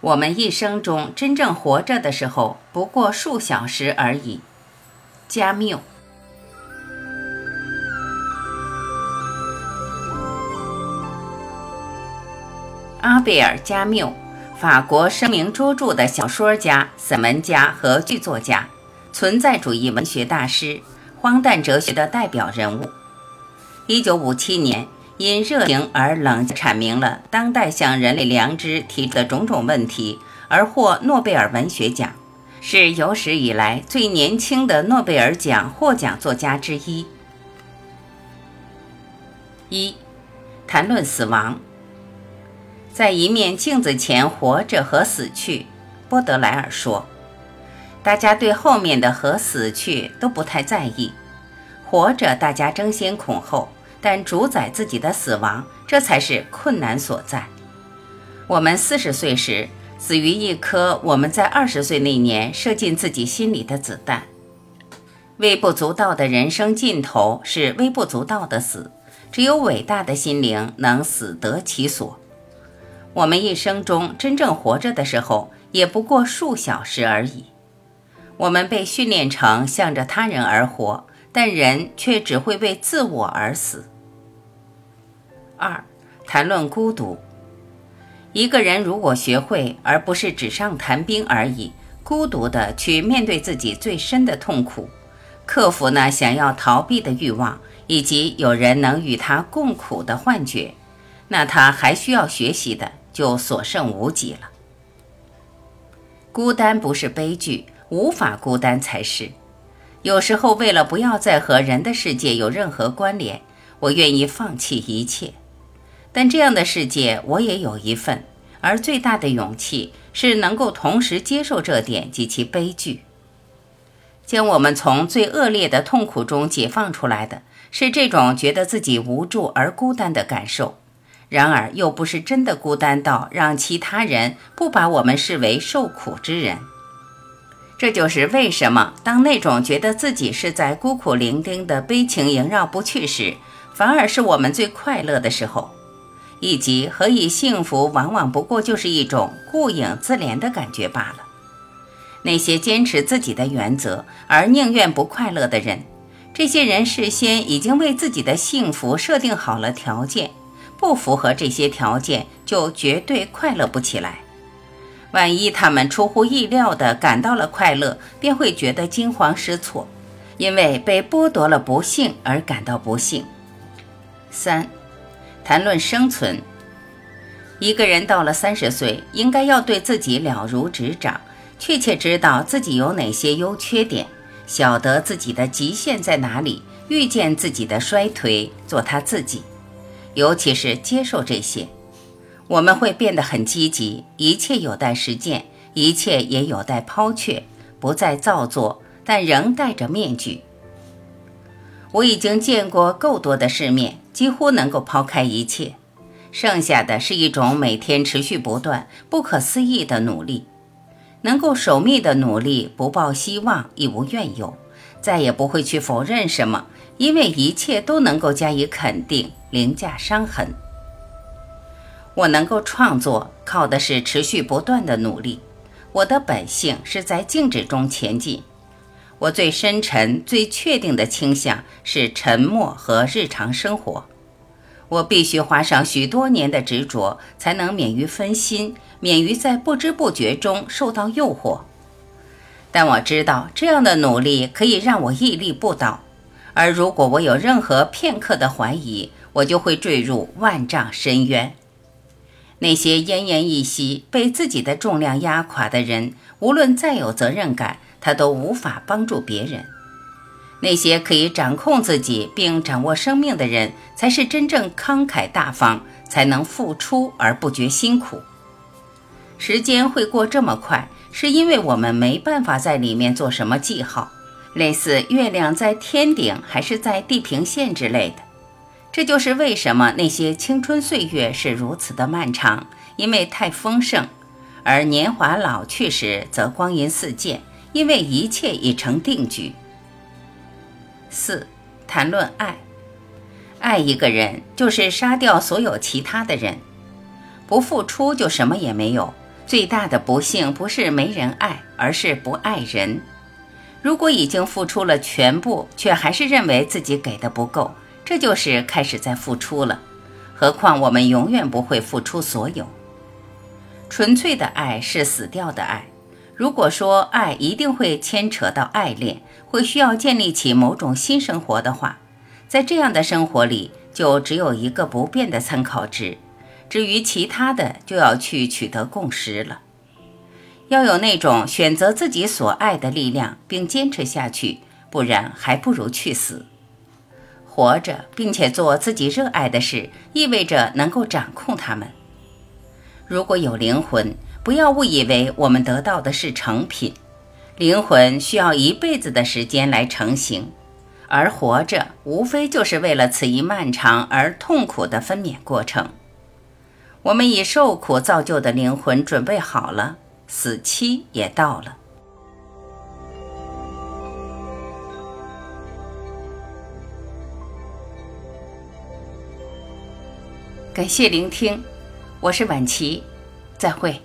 我们一生中真正活着的时候，不过数小时而已。加缪。阿贝尔·加缪，法国声名卓著的小说家、散文家和剧作家，存在主义文学大师，荒诞哲学的代表人物。一九五七年。因热情而冷阐明了当代向人类良知提出的种种问题，而获诺贝尔文学奖，是有史以来最年轻的诺贝尔奖获奖作家之一。一，谈论死亡，在一面镜子前活着和死去，波德莱尔说，大家对后面的和死去都不太在意，活着大家争先恐后。但主宰自己的死亡，这才是困难所在。我们四十岁时死于一颗我们在二十岁那年射进自己心里的子弹。微不足道的人生尽头是微不足道的死，只有伟大的心灵能死得其所。我们一生中真正活着的时候，也不过数小时而已。我们被训练成向着他人而活。但人却只会为自我而死。二，谈论孤独。一个人如果学会，而不是纸上谈兵而已，孤独的去面对自己最深的痛苦，克服那想要逃避的欲望，以及有人能与他共苦的幻觉，那他还需要学习的就所剩无几了。孤单不是悲剧，无法孤单才是。有时候，为了不要再和人的世界有任何关联，我愿意放弃一切。但这样的世界，我也有一份。而最大的勇气是能够同时接受这点及其悲剧。将我们从最恶劣的痛苦中解放出来的是这种觉得自己无助而孤单的感受，然而又不是真的孤单到让其他人不把我们视为受苦之人。这就是为什么，当那种觉得自己是在孤苦伶仃的悲情萦绕不去时，反而是我们最快乐的时候；以及何以幸福往往不过就是一种顾影自怜的感觉罢了。那些坚持自己的原则而宁愿不快乐的人，这些人事先已经为自己的幸福设定好了条件，不符合这些条件就绝对快乐不起来。万一他们出乎意料地感到了快乐，便会觉得惊慌失措，因为被剥夺了不幸而感到不幸。三，谈论生存。一个人到了三十岁，应该要对自己了如指掌，确切知道自己有哪些优缺点，晓得自己的极限在哪里，预见自己的衰退，做他自己，尤其是接受这些。我们会变得很积极，一切有待实践，一切也有待抛却，不再造作，但仍戴着面具。我已经见过够多的世面，几乎能够抛开一切，剩下的是一种每天持续不断、不可思议的努力，能够守密的努力，不抱希望，亦无怨尤，再也不会去否认什么，因为一切都能够加以肯定，凌驾伤痕。我能够创作，靠的是持续不断的努力。我的本性是在静止中前进。我最深沉、最确定的倾向是沉默和日常生活。我必须花上许多年的执着，才能免于分心，免于在不知不觉中受到诱惑。但我知道，这样的努力可以让我屹立不倒。而如果我有任何片刻的怀疑，我就会坠入万丈深渊。那些奄奄一息、被自己的重量压垮的人，无论再有责任感，他都无法帮助别人。那些可以掌控自己并掌握生命的人，才是真正慷慨大方，才能付出而不觉辛苦。时间会过这么快，是因为我们没办法在里面做什么记号，类似月亮在天顶还是在地平线之类的。这就是为什么那些青春岁月是如此的漫长，因为太丰盛；而年华老去时则光阴似箭，因为一切已成定局。四，谈论爱，爱一个人就是杀掉所有其他的人，不付出就什么也没有，最大的不幸不是没人爱，而是不爱人。如果已经付出了全部，却还是认为自己给的不够，这就是开始在付出了。何况我们永远不会付出所有。纯粹的爱是死掉的爱。如果说爱一定会牵扯到爱恋，会需要建立起某种新生活的话，在这样的生活里，就只有一个不变的参考值。至于其他的，就要去取得共识了。要有那种选择自己所爱的力量，并坚持下去，不然还不如去死。活着并且做自己热爱的事，意味着能够掌控它们。如果有灵魂，不要误以为我们得到的是成品。灵魂需要一辈子的时间来成型，而活着无非就是为了此一漫长而痛苦的分娩过程。我们以受苦造就的灵魂准备好了。死期也到了。感谢聆听，我是晚琪，再会。